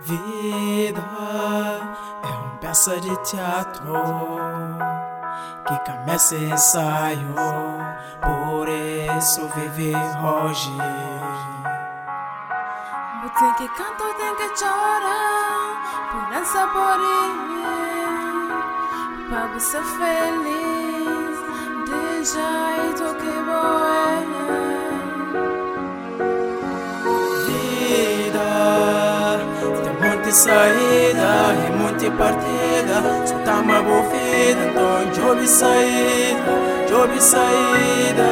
Vida é uma peça de teatro que começa e ensaio, por isso vive hoje. Tem que cantar, tem que chorar, por dança por ir, para você feliz, de saída e muita partida, tá uma boa vida, então job saída, job saída.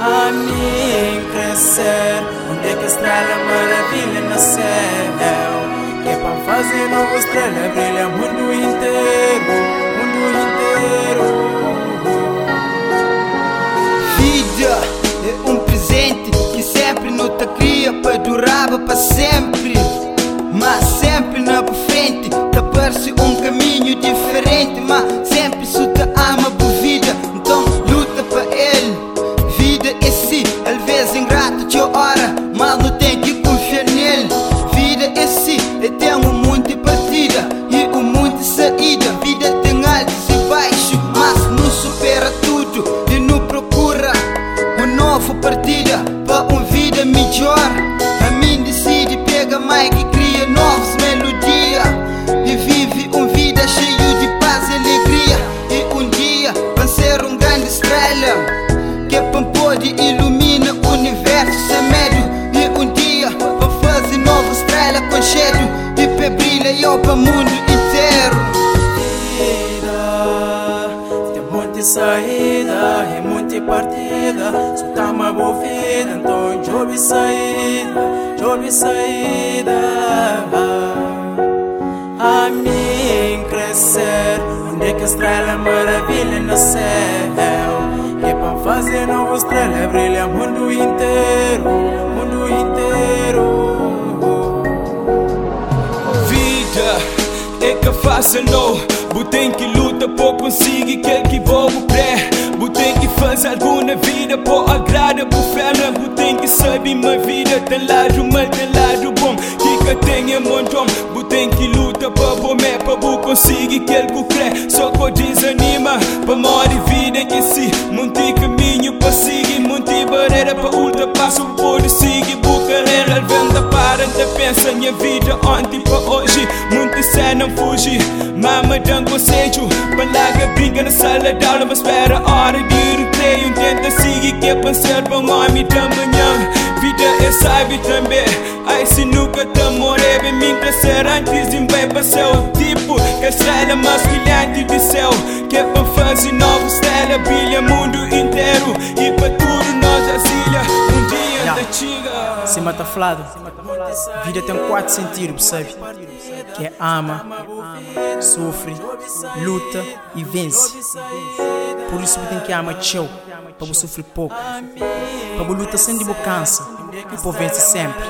A mim crescer, onde é que a estrela maravilha nasceu? Que é pra fazer nova estrela brilha parece um caminho diferente. Mas sempre se te ama por vida, então luta para ele. Vida é si, às vezes ingrato te ora, mas não tem que confiar nele. Vida é si, e um mundo de partida e mundo de saída. Vida pode ilumina o universo sem medo. E um dia vai fazer nova estrela com cheiro e para brilha eu para o mundo inteiro. Vida tem muita saída e muita partida, só tá uma boa vida, então job saída, job saída. A mim crescer, onde é que a estrela maravilha nasceu? É nova estrela brilha mundo inteiro, mundo inteiro. Vida é que fácil não. Tem que luta por conseguir que que vou pré. Tem que fazer alguma vida por agrada por fé Tem que saber uma vida tem lado mal tem lado bom. Que que tenha montão Tem que luta para comer para bu conseguir que ele crê. Só que desanima para morrer vida que se Monte para ultrapassar por seguir Bu carreira venda. Para te pensa minha vida ontem para hoje? Muito sé não fugir Mama dá conselho Palavra brinca na sala de aula Mas espera a hora de recreio. Tenta seguir que é pensar para um homem da manhã Vida é sabe também Ai se nunca te morrer Vem me crescer antes de vai para céu. Tipo que a estrela mais brilhante do céu Que é para fazer nova estrela Brilha mundo inteiro. E para tudo nós auxilia Tiga Cima tá falado. Vida tem quatro sentidos, percebe? Que é ama, sofre, luta e vence. Por isso tem que amar teu, para sofrer pouco. Para luta sem de cansa e para vence sempre.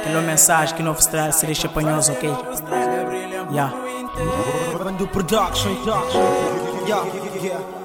Aquela mensagem que não estrada se deixa apanhoso, ok? Yeah. Production. Yeah.